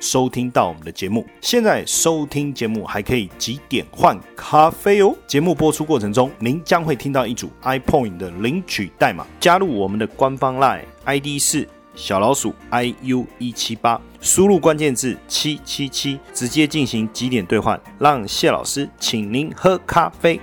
收听到我们的节目，现在收听节目还可以几点换咖啡哦。节目播出过程中，您将会听到一组 iPoint 的领取代码，加入我们的官方 Line ID 是小老鼠 iu 一七八，输入关键字七七七，直接进行几点兑换，让谢老师请您喝咖啡。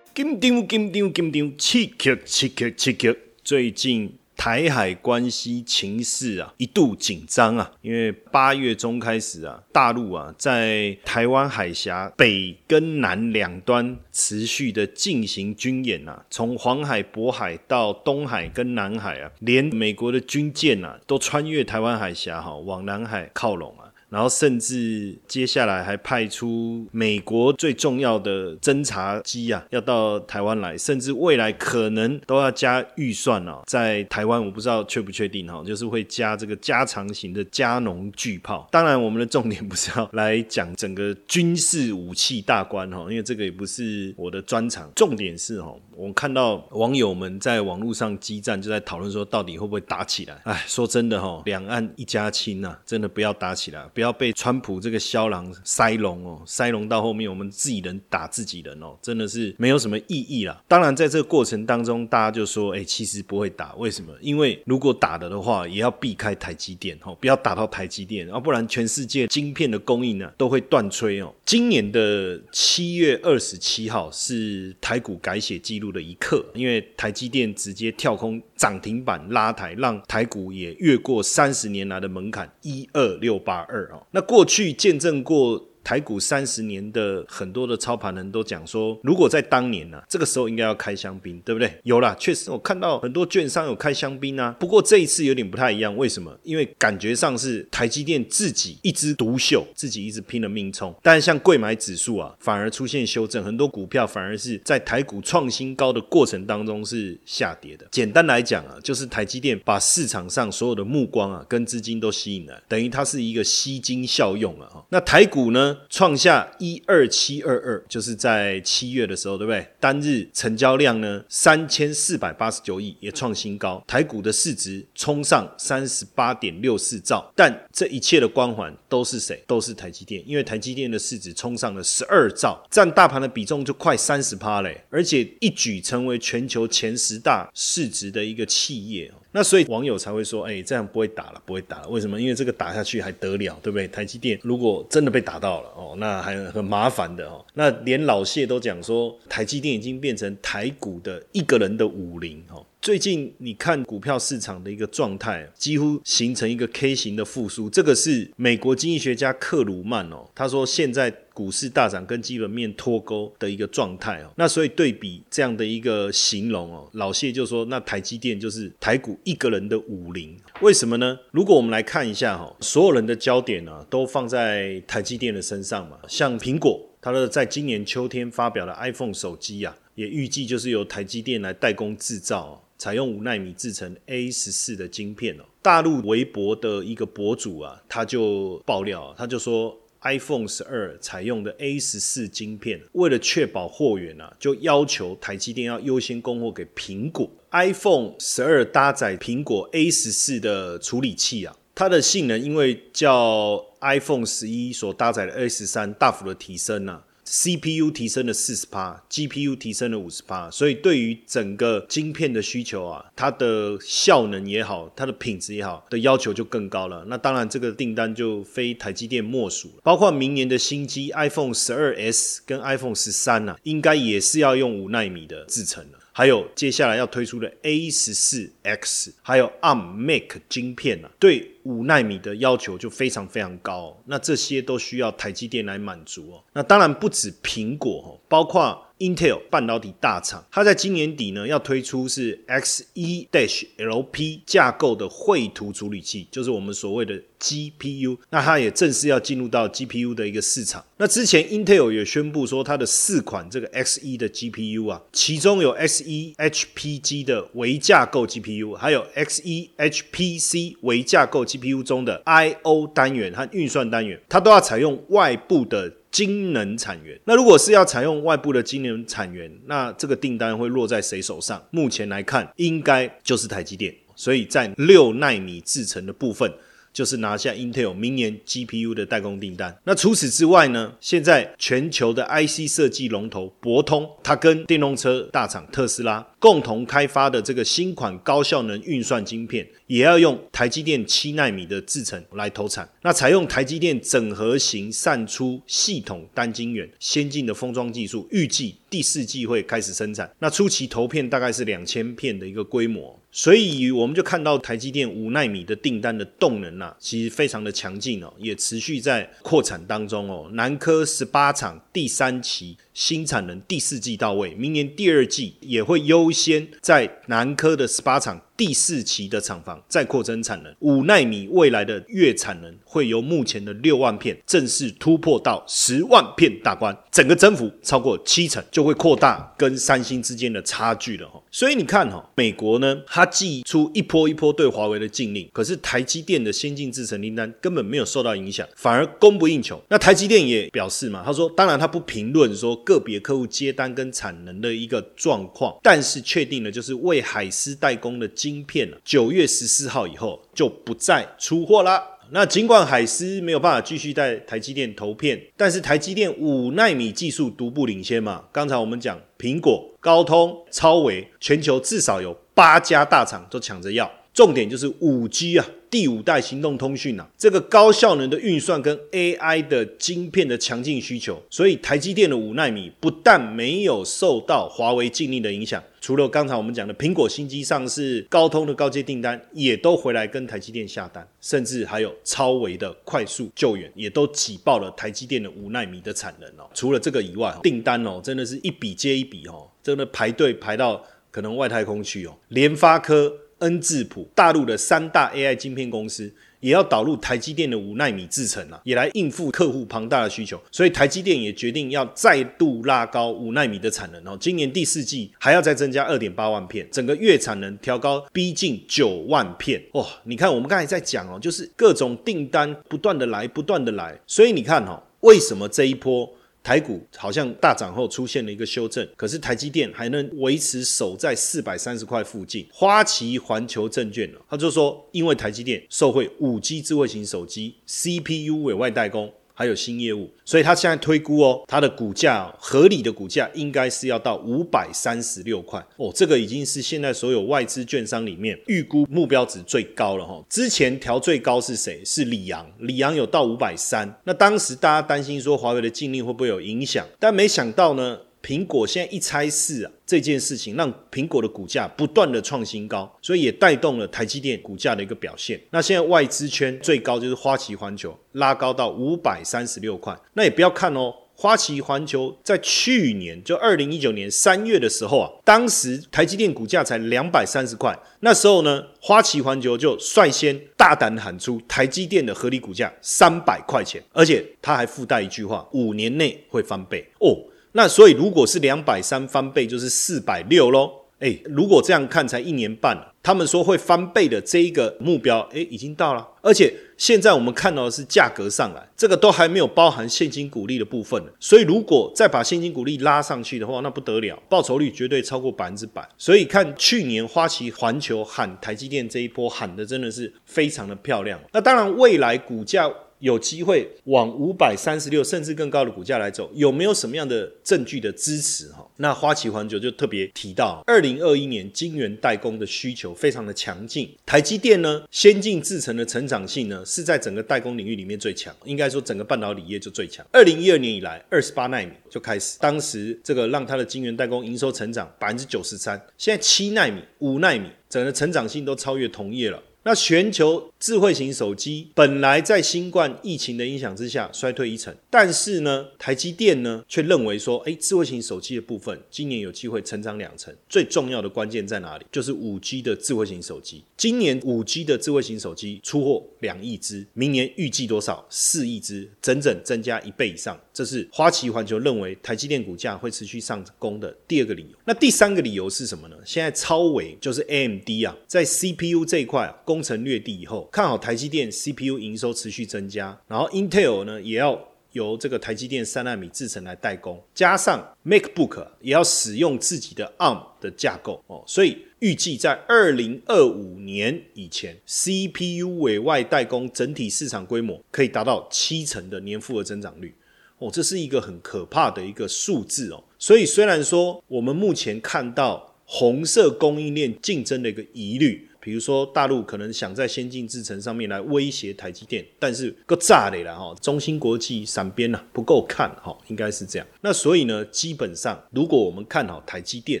金丢金丢金丢，刺激刺激刺激，最近。台海关系情势啊，一度紧张啊，因为八月中开始啊，大陆啊在台湾海峡北跟南两端持续的进行军演啊，从黄海、渤海到东海跟南海啊，连美国的军舰啊都穿越台湾海峡哈，往南海靠拢啊。然后甚至接下来还派出美国最重要的侦察机啊，要到台湾来，甚至未来可能都要加预算哦，在台湾我不知道确不确定哈，就是会加这个加长型的加农巨炮。当然，我们的重点不是要来讲整个军事武器大关哈，因为这个也不是我的专长。重点是哈，我看到网友们在网络上激战，就在讨论说到底会不会打起来？哎，说真的哈，两岸一家亲呐，真的不要打起来，要被川普这个枭狼塞笼哦，塞笼到后面我们自己人打自己人哦，真的是没有什么意义啦。当然，在这个过程当中，大家就说，哎，其实不会打，为什么？因为如果打了的话，也要避开台积电哦，不要打到台积电，要不然全世界晶片的供应呢都会断炊哦。今年的七月二十七号是台股改写记录的一刻，因为台积电直接跳空涨停板拉抬，让台股也越过三十年来的门槛一二六八二。那过去见证过。台股三十年的很多的操盘人都讲说，如果在当年呢，这个时候应该要开香槟，对不对？有啦，确实我看到很多券商有开香槟啊。不过这一次有点不太一样，为什么？因为感觉上是台积电自己一枝独秀，自己一直拼了命冲。但像贵买指数啊，反而出现修正，很多股票反而是在台股创新高的过程当中是下跌的。简单来讲啊，就是台积电把市场上所有的目光啊跟资金都吸引了，等于它是一个吸金效用了哈。那台股呢？创下一二七二二，就是在七月的时候，对不对？单日成交量呢三千四百八十九亿，也创新高。台股的市值冲上三十八点六四兆，但这一切的光环都是谁？都是台积电，因为台积电的市值冲上了十二兆，占大盘的比重就快三十趴嘞，而且一举成为全球前十大市值的一个企业。那所以网友才会说，哎，这样不会打了，不会打了。为什么？因为这个打下去还得了，对不对？台积电如果真的被打到了哦，那还很麻烦的哦。那连老谢都讲说，台积电已经变成台股的一个人的武林哦。最近你看股票市场的一个状态，几乎形成一个 K 型的复苏。这个是美国经济学家克鲁曼哦，他说现在股市大涨跟基本面脱钩的一个状态哦。那所以对比这样的一个形容哦，老谢就说，那台积电就是台股一个人的武林。为什么呢？如果我们来看一下哈，所有人的焦点呢都放在台积电的身上嘛。像苹果，它的在今年秋天发表的 iPhone 手机啊，也预计就是由台积电来代工制造。采用五纳米制成 A 十四的晶片哦，大陆微博的一个博主啊，他就爆料，他就说 iPhone 十二采用的 A 十四晶片，为了确保货源啊，就要求台积电要优先供货给苹果。iPhone 十二搭载苹果 A 十四的处理器啊，它的性能因为较 iPhone 十一所搭载的 A 十三大幅的提升啊。CPU 提升了四十帕，GPU 提升了五十帕，所以对于整个晶片的需求啊，它的效能也好，它的品质也好的要求就更高了。那当然，这个订单就非台积电莫属了。包括明年的新机 iPhone 十二 S 跟 iPhone 十三呢，应该也是要用五纳米的制程了。还有接下来要推出的 A 十四 X，还有 ARM Make 晶片呢，对五纳米的要求就非常非常高。那这些都需要台积电来满足哦。那当然不止苹果哦，包括。Intel 半导体大厂，它在今年底呢要推出是 X 一 Dash LP 架构的绘图处理器，就是我们所谓的 GPU。那它也正式要进入到 GPU 的一个市场。那之前 Intel 也宣布说，它的四款这个 X 一的 GPU 啊，其中有 X 一 HPG 的微架构 GPU，还有 X 一 HPC 微架构 GPU 中的 I/O 单元和运算单元，它都要采用外部的。晶能产源，那如果是要采用外部的晶能产源，那这个订单会落在谁手上？目前来看，应该就是台积电。所以在六纳米制程的部分。就是拿下 Intel 明年 GPU 的代工订单。那除此之外呢？现在全球的 IC 设计龙头博通，它跟电动车大厂特斯拉共同开发的这个新款高效能运算晶片，也要用台积电七纳米的制程来投产。那采用台积电整合型散出系统单晶圆先进的封装技术，预计第四季会开始生产。那初期投片大概是两千片的一个规模。所以我们就看到台积电五纳米的订单的动能啊，其实非常的强劲哦，也持续在扩产当中哦。南科十八厂第三期新产能第四季到位，明年第二季也会优先在南科的十八厂。第四期的厂房再扩增产能，五纳米未来的月产能会由目前的六万片正式突破到十万片大关，整个增幅超过七成，就会扩大跟三星之间的差距了哈。所以你看哈，美国呢，它寄出一波一波对华为的禁令，可是台积电的先进制程订单根本没有受到影响，反而供不应求。那台积电也表示嘛，他说，当然他不评论说个别客户接单跟产能的一个状况，但是确定的就是为海思代工的晶。片，九月十四号以后就不再出货啦。那尽管海思没有办法继续在台积电投片，但是台积电五纳米技术独步领先嘛。刚才我们讲苹果、高通、超微，全球至少有八家大厂都抢着要。重点就是五 G 啊。第五代行动通讯啊，这个高效能的运算跟 AI 的晶片的强劲需求，所以台积电的五纳米不但没有受到华为禁令的影响，除了刚才我们讲的苹果新机上市、高通的高阶订单，也都回来跟台积电下单，甚至还有超微的快速救援，也都挤爆了台积电的五纳米的产能哦。除了这个以外，订单哦真的是一笔接一笔哦，真的排队排到可能外太空去哦，联发科。恩智浦，大陆的三大 AI 晶片公司也要导入台积电的五纳米制程啊，也来应付客户庞大的需求。所以台积电也决定要再度拉高五纳米的产能哦，今年第四季还要再增加二点八万片，整个月产能调高逼近九万片。哇，你看我们刚才在讲哦，就是各种订单不断的来，不断的来。所以你看哦，为什么这一波？台股好像大涨后出现了一个修正，可是台积电还能维持守在四百三十块附近。花旗环球证券呢，他就说，因为台积电受惠五 G 智慧型手机 CPU 委外代工。还有新业务，所以他现在推估哦，它的股价合理的股价应该是要到五百三十六块哦，这个已经是现在所有外资券商里面预估目标值最高了哈。之前调最高是谁？是里昂，里昂有到五百三。那当时大家担心说华为的禁令会不会有影响，但没想到呢。苹果现在一拆四啊，这件事情让苹果的股价不断的创新高，所以也带动了台积电股价的一个表现。那现在外资圈最高就是花旗环球拉高到五百三十六块。那也不要看哦，花旗环球在去年就二零一九年三月的时候啊，当时台积电股价才两百三十块，那时候呢，花旗环球就率先大胆喊出台积电的合理股价三百块钱，而且他还附带一句话，五年内会翻倍哦。那所以，如果是两百三翻倍，就是四百六喽。哎，如果这样看，才一年半，他们说会翻倍的这一个目标，哎，已经到了。而且现在我们看到的是价格上来，这个都还没有包含现金股利的部分所以，如果再把现金股利拉上去的话，那不得了，报酬率绝对超过百分之百。所以看去年花旗环球喊台积电这一波喊的真的是非常的漂亮。那当然，未来股价。有机会往五百三十六甚至更高的股价来走，有没有什么样的证据的支持？哈，那花旗环球就特别提到，二零二一年晶圆代工的需求非常的强劲，台积电呢，先进制程的成长性呢是在整个代工领域里面最强，应该说整个半导体业就最强。二零一二年以来，二十八纳米就开始，当时这个让它的晶圆代工营收成长百分之九十三，现在七纳米、五纳米整个成长性都超越同业了。那全球智慧型手机本来在新冠疫情的影响之下衰退一成，但是呢，台积电呢却认为说，哎，智慧型手机的部分今年有机会成长两成。最重要的关键在哪里？就是五 G 的智慧型手机。今年五 G 的智慧型手机出货两亿只，明年预计多少？四亿只，整整增加一倍以上。这是花旗环球认为台积电股价会持续上攻的第二个理由。那第三个理由是什么呢？现在超伟就是 AMD 啊，在 CPU 这一块啊。攻城略地以后，看好台积电 CPU 营收持续增加，然后 Intel 呢也要由这个台积电三纳米制程来代工，加上 MacBook 也要使用自己的 ARM 的架构哦，所以预计在二零二五年以前，CPU 委外代工整体市场规模可以达到七成的年复合增长率哦，这是一个很可怕的一个数字哦。所以虽然说我们目前看到红色供应链竞争的一个疑虑。比如说，大陆可能想在先进制程上面来威胁台积电，但是够炸的了哈！中芯国际闪边呐不够看哈，应该是这样。那所以呢，基本上如果我们看好台积电，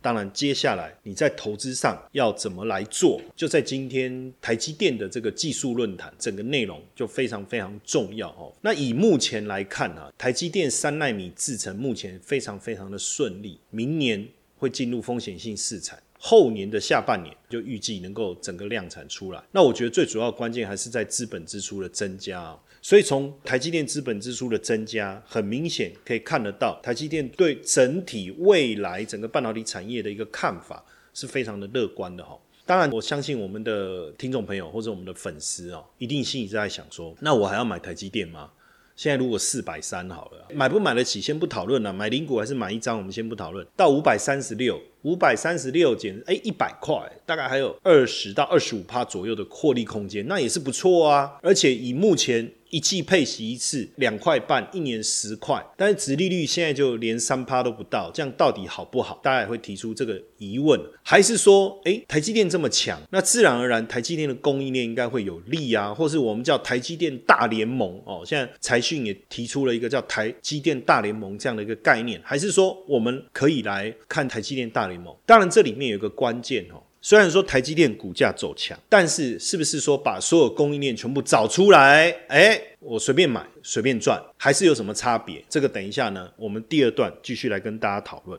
当然接下来你在投资上要怎么来做，就在今天台积电的这个技术论坛，整个内容就非常非常重要哦。那以目前来看啊，台积电三纳米制程目前非常非常的顺利，明年会进入风险性市场。后年的下半年就预计能够整个量产出来。那我觉得最主要关键还是在资本支出的增加。所以从台积电资本支出的增加，很明显可以看得到，台积电对整体未来整个半导体产业的一个看法是非常的乐观的哈。当然，我相信我们的听众朋友或者我们的粉丝哦，一定心里在想说，那我还要买台积电吗？现在如果四百三好了，买不买得起先不讨论了，买零股还是买一张，我们先不讨论。到五百三十六，五百三十六减哎一百块，大概还有二十到二十五趴左右的获利空间，那也是不错啊。而且以目前。一季配息一次两块半，一年十块，但是殖利率现在就连三趴都不到，这样到底好不好？大家也会提出这个疑问，还是说，哎，台积电这么强，那自然而然台积电的供应链应该会有利啊，或是我们叫台积电大联盟哦，现在财讯也提出了一个叫台积电大联盟这样的一个概念，还是说我们可以来看台积电大联盟？当然这里面有一个关键哦。虽然说台积电股价走强，但是是不是说把所有供应链全部找出来，哎，我随便买随便赚，还是有什么差别？这个等一下呢，我们第二段继续来跟大家讨论。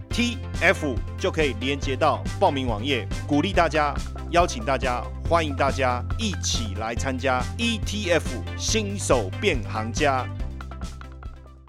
T F 就可以连接到报名网页，鼓励大家。邀请大家，欢迎大家一起来参加 ETF 新手变行家。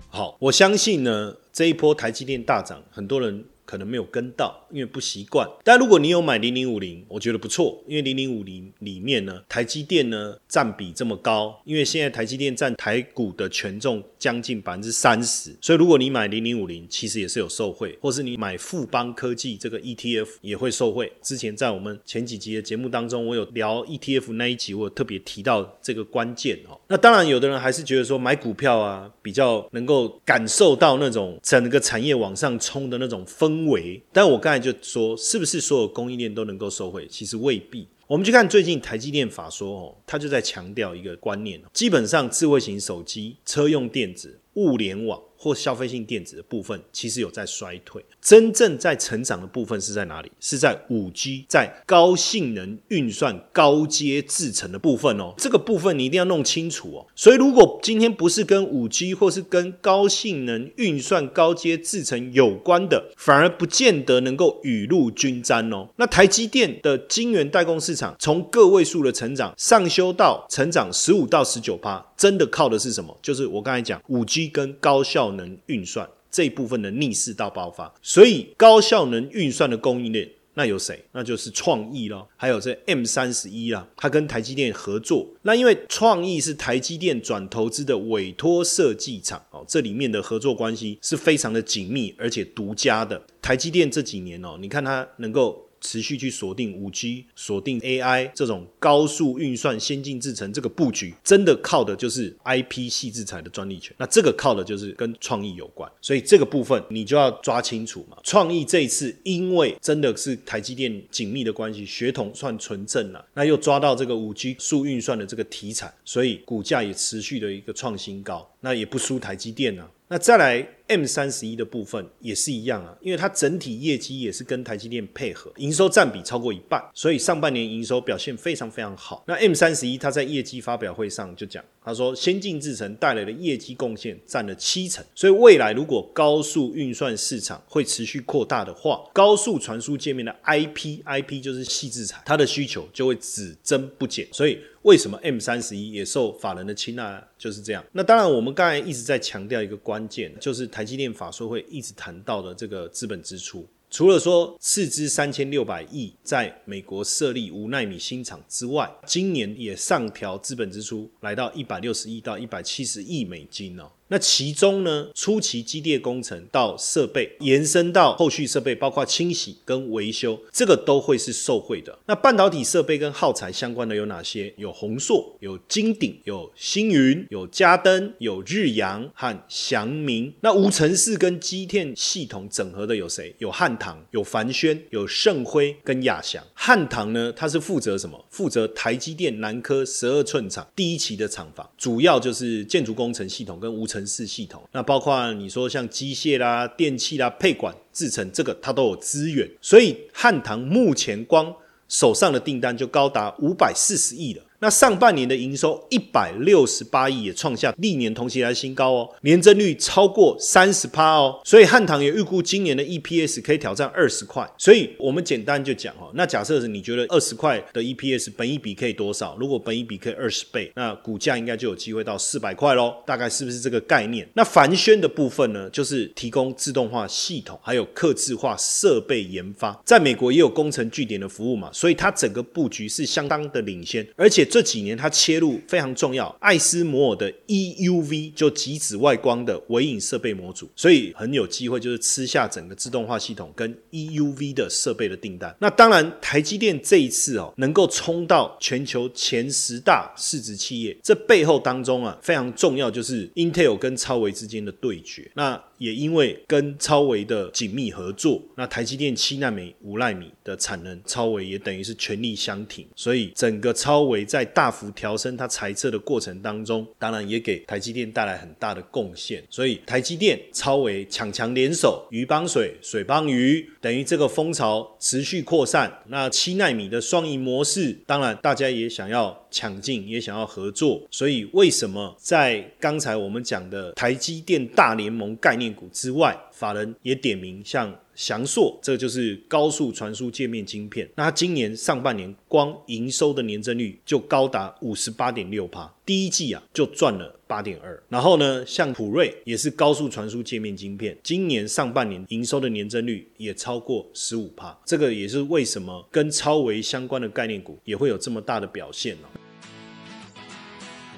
好，我相信呢，这一波台积电大涨，很多人。可能没有跟到，因为不习惯。但如果你有买零零五零，我觉得不错，因为零零五零里面呢，台积电呢占比这么高，因为现在台积电占台股的权重将近百分之三十，所以如果你买零零五零，其实也是有受惠，或是你买富邦科技这个 ETF 也会受惠。之前在我们前几集的节目当中，我有聊 ETF 那一集，我特别提到这个关键哦。那当然，有的人还是觉得说买股票啊，比较能够感受到那种整个产业往上冲的那种风。为，但我刚才就说，是不是所有供应链都能够收回？其实未必。我们去看最近台积电法说哦，他就在强调一个观念基本上智慧型手机、车用电子、物联网。或消费性电子的部分其实有在衰退，真正在成长的部分是在哪里？是在五 G，在高性能运算、高阶制程的部分哦。这个部分你一定要弄清楚哦。所以如果今天不是跟五 G 或是跟高性能运算、高阶制程有关的，反而不见得能够雨露均沾哦。那台积电的晶圆代工市场从个位数的成长上修到成长十五到十九趴，真的靠的是什么？就是我刚才讲五 G 跟高效。能运算这一部分的逆势到爆发，所以高效能运算的供应链那有谁？那就是创意咯，还有这 M 三十一啦，它跟台积电合作。那因为创意是台积电转投资的委托设计厂哦，这里面的合作关系是非常的紧密而且独家的。台积电这几年哦，你看它能够。持续去锁定五 G、锁定 AI 这种高速运算、先进制程这个布局，真的靠的就是 IP 细制裁的专利权。那这个靠的就是跟创意有关，所以这个部分你就要抓清楚嘛。创意这一次因为真的是台积电紧密的关系，血统算纯正了，那又抓到这个五 G 速运算的这个题材，所以股价也持续的一个创新高，那也不输台积电啊。那再来 M 三十一的部分也是一样啊，因为它整体业绩也是跟台积电配合，营收占比超过一半，所以上半年营收表现非常非常好。那 M 三十一它在业绩发表会上就讲，他说先进制程带来的业绩贡献占了七成，所以未来如果高速运算市场会持续扩大的话，高速传输界面的 IP，IP 就是细制材，它的需求就会只增不减，所以。为什么 M 三十一也受法人的青睐？就是这样。那当然，我们刚才一直在强调一个关键，就是台积电法说会一直谈到的这个资本支出。除了说斥资三千六百亿在美国设立五纳米新厂之外，今年也上调资本支出，来到一百六十亿到一百七十亿美金哦。那其中呢，初期机电工程到设备，延伸到后续设备，包括清洗跟维修，这个都会是受惠的。那半导体设备跟耗材相关的有哪些？有宏硕，有金鼎，有星云，有嘉登，有日阳和祥明。那无尘室跟机电系统整合的有谁？有汉唐，有凡轩，有盛辉跟亚翔。汉唐呢，它是负责什么？负责台积电南科十二寸厂第一期的厂房，主要就是建筑工程系统跟无尘。城市系统，那包括你说像机械啦、电器啦、配管、制成，这个它都有资源，所以汉唐目前光手上的订单就高达五百四十亿了。那上半年的营收一百六十八亿，也创下历年同期来新高哦，年增率超过三十趴哦，所以汉唐也预估今年的 EPS 可以挑战二十块。所以我们简单就讲哦，那假设是你觉得二十块的 EPS 本一比可以多少？如果本一比可以二十倍，那股价应该就有机会到四百块喽，大概是不是这个概念？那凡轩的部分呢，就是提供自动化系统，还有客制化设备研发，在美国也有工程据点的服务嘛，所以它整个布局是相当的领先，而且。这几年，它切入非常重要，爱斯摩尔的 EUV 就极紫外光的微影设备模组，所以很有机会就是吃下整个自动化系统跟 EUV 的设备的订单。那当然，台积电这一次哦，能够冲到全球前十大市值企业，这背后当中啊，非常重要就是 Intel 跟超微之间的对决。那也因为跟超微的紧密合作，那台积电七纳米、五纳米的产能，超微也等于是全力相挺，所以整个超微在大幅调升它裁撤的过程当中，当然也给台积电带来很大的贡献。所以台积电、超微强强联手，鱼帮水，水帮鱼，等于这个风潮持续扩散。那七纳米的双赢模式，当然大家也想要。抢进也想要合作，所以为什么在刚才我们讲的台积电大联盟概念股之外，法人也点名像翔硕，这就是高速传输界面晶片。那它今年上半年光营收的年增率就高达五十八点六帕，第一季啊就赚了八点二。然后呢，像普瑞也是高速传输界面晶片，今年上半年营收的年增率也超过十五帕。这个也是为什么跟超维相关的概念股也会有这么大的表现呢？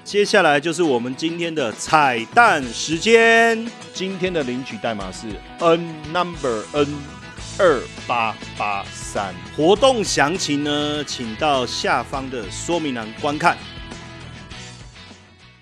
接下来就是我们今天的彩蛋时间。今天的领取代码是 N number N 二八八三。活动详情呢，请到下方的说明栏观看。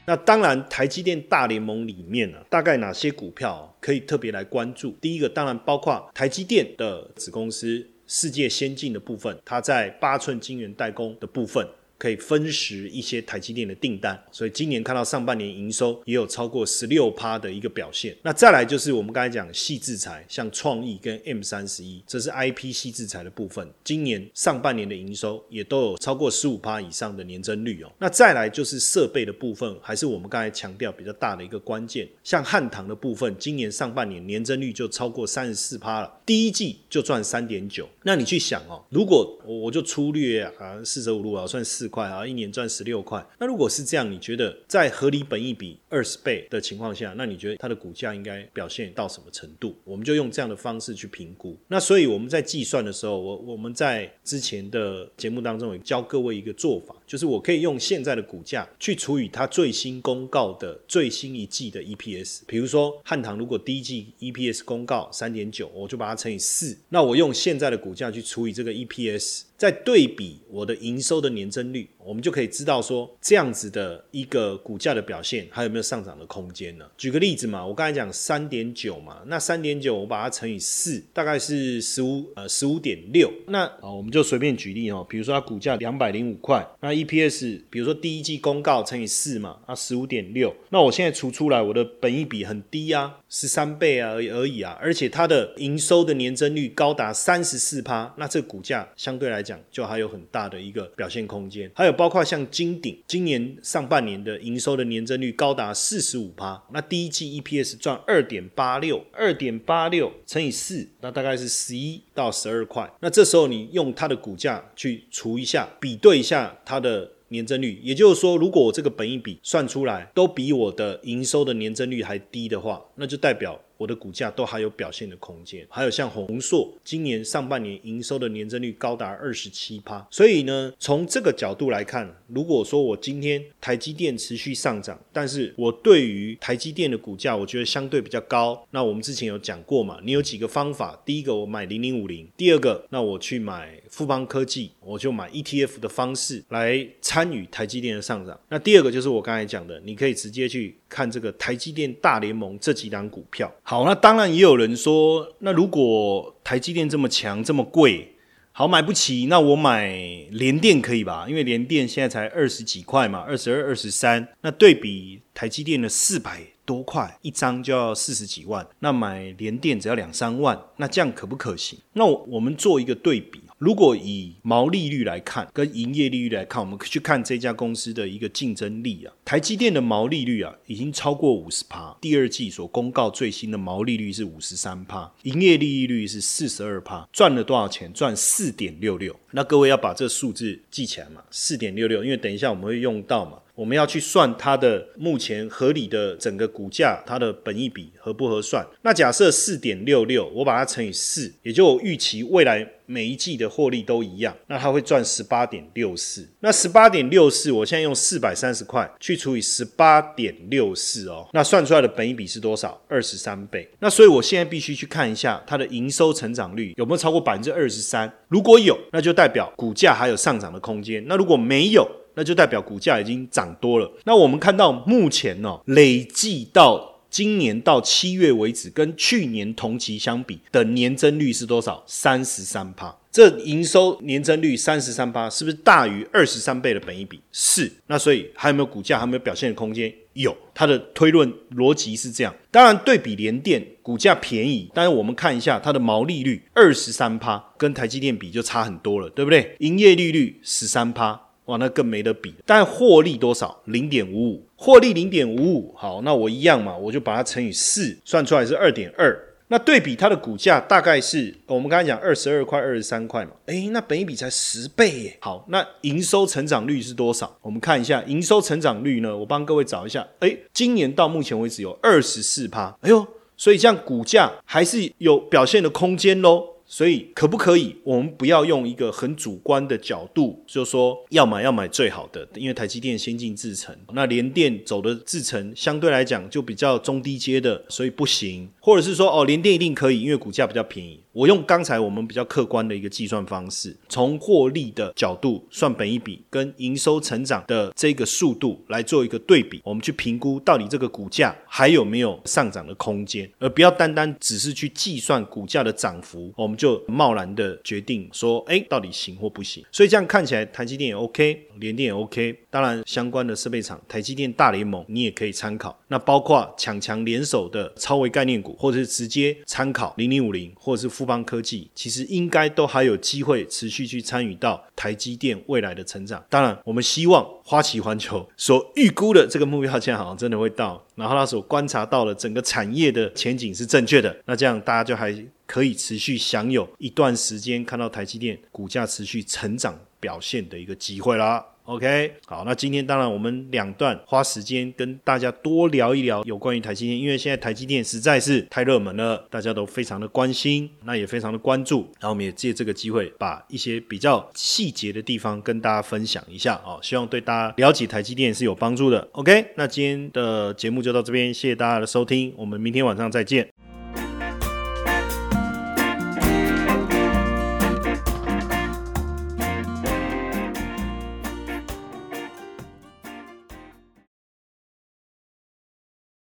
那当然，台积电大联盟里面呢，大概哪些股票可以特别来关注？第一个当然包括台积电的子公司世界先进的部分，它在八寸晶圆代工的部分。可以分食一些台积电的订单，所以今年看到上半年营收也有超过十六趴的一个表现。那再来就是我们刚才讲细制材，像创意跟 M 三十一，这是 IP 细制材的部分，今年上半年的营收也都有超过十五趴以上的年增率哦。那再来就是设备的部分，还是我们刚才强调比较大的一个关键，像汉唐的部分，今年上半年年增率就超过三十四趴了，第一季就赚三点九。那你去想哦，如果我就粗略啊，四舍五入啊，算四。块啊，一年赚十六块。那如果是这样，你觉得在合理本益比二十倍的情况下，那你觉得它的股价应该表现到什么程度？我们就用这样的方式去评估。那所以我们在计算的时候，我我们在之前的节目当中也教各位一个做法。就是我可以用现在的股价去除以它最新公告的最新一季的 EPS。比如说汉唐如果第一季 EPS 公告三点九，我就把它乘以四，那我用现在的股价去除以这个 EPS。再对比我的营收的年增率，我们就可以知道说这样子的一个股价的表现还有没有上涨的空间呢？举个例子嘛，我刚才讲三点九嘛，那三点九我把它乘以四，大概是十五呃十五点六。那啊我们就随便举例哦，比如说它股价两百零五块，那 EPS 比如说第一季公告乘以四嘛，啊十五点六。那我现在除出来，我的本益比很低啊，十三倍啊而已啊，而且它的营收的年增率高达三十四趴，那这股价相对来讲。就还有很大的一个表现空间，还有包括像金鼎，今年上半年的营收的年增率高达四十五趴，那第一季 EPS 赚二点八六，二点八六乘以四，那大概是十一到十二块。那这时候你用它的股价去除一下，比对一下它的年增率，也就是说，如果我这个本益比算出来都比我的营收的年增率还低的话，那就代表。我的股价都还有表现的空间，还有像宏硕，今年上半年营收的年增率高达二十七趴，所以呢，从这个角度来看，如果说我今天台积电持续上涨，但是我对于台积电的股价，我觉得相对比较高，那我们之前有讲过嘛，你有几个方法，第一个我买零零五零，第二个那我去买富邦科技，我就买 ETF 的方式来参与台积电的上涨，那第二个就是我刚才讲的，你可以直接去看这个台积电大联盟这几档股票。好，那当然也有人说，那如果台积电这么强、这么贵，好买不起，那我买联电可以吧？因为联电现在才二十几块嘛，二十二、二十三，那对比台积电的四百多块一张就要四十几万，那买联电只要两三万，那这样可不可行？那我们做一个对比。如果以毛利率来看，跟营业利率来看，我们去看这家公司的一个竞争力啊，台积电的毛利率啊，已经超过五十趴。第二季所公告最新的毛利率是五十三趴，营业利率是四十二趴，赚了多少钱？赚四点六六。那各位要把这数字记起来嘛，四点六六，因为等一下我们会用到嘛。我们要去算它的目前合理的整个股价，它的本益比合不合算？那假设四点六六，我把它乘以四，也就预期未来每一季的获利都一样，那它会赚十八点六四。那十八点六四，我现在用四百三十块去除以十八点六四哦，那算出来的本益比是多少？二十三倍。那所以我现在必须去看一下它的营收成长率有没有超过百分之二十三。如果有，那就代表股价还有上涨的空间。那如果没有，那就代表股价已经涨多了。那我们看到目前呢，累计到今年到七月为止，跟去年同期相比的年增率是多少？三十三趴。这营收年增率三十三趴，是不是大于二十三倍的本益比？是。那所以还有没有股价？还有没有表现的空间？有。它的推论逻辑是这样。当然，对比联电股价便宜，但是我们看一下它的毛利率二十三趴，跟台积电比就差很多了，对不对？营业利率十三趴。哇，那更没得比。但获利多少？零点五五，获利零点五五。好，那我一样嘛，我就把它乘以四，算出来是二点二。那对比它的股价，大概是我们刚才讲二十二块、二十三块嘛。诶，那本一比才十倍耶。好，那营收成长率是多少？我们看一下营收成长率呢？我帮各位找一下。诶，今年到目前为止有二十四趴。哎呦，所以这样股价还是有表现的空间喽。所以可不可以？我们不要用一个很主观的角度，就说要买要买最好的，因为台积电先进制程，那联电走的制程相对来讲就比较中低阶的，所以不行。或者是说哦，联电一定可以，因为股价比较便宜。我用刚才我们比较客观的一个计算方式，从获利的角度算本一比，跟营收成长的这个速度来做一个对比，我们去评估到底这个股价还有没有上涨的空间，而不要单单只是去计算股价的涨幅，我们就贸然的决定说，哎，到底行或不行。所以这样看起来，台积电也 OK，联电也 OK，当然相关的设备厂，台积电大联盟你也可以参考。那包括强强联手的超微概念股，或者是直接参考零零五零，或者是。富邦科技其实应该都还有机会持续去参与到台积电未来的成长。当然，我们希望花旗环球所预估的这个目标价好像真的会到，然后他所观察到的整个产业的前景是正确的。那这样大家就还可以持续享有一段时间看到台积电股价持续成长表现的一个机会啦。OK，好，那今天当然我们两段花时间跟大家多聊一聊有关于台积电，因为现在台积电实在是太热门了，大家都非常的关心，那也非常的关注。然后我们也借这个机会，把一些比较细节的地方跟大家分享一下哦，希望对大家了解台积电是有帮助的。OK，那今天的节目就到这边，谢谢大家的收听，我们明天晚上再见。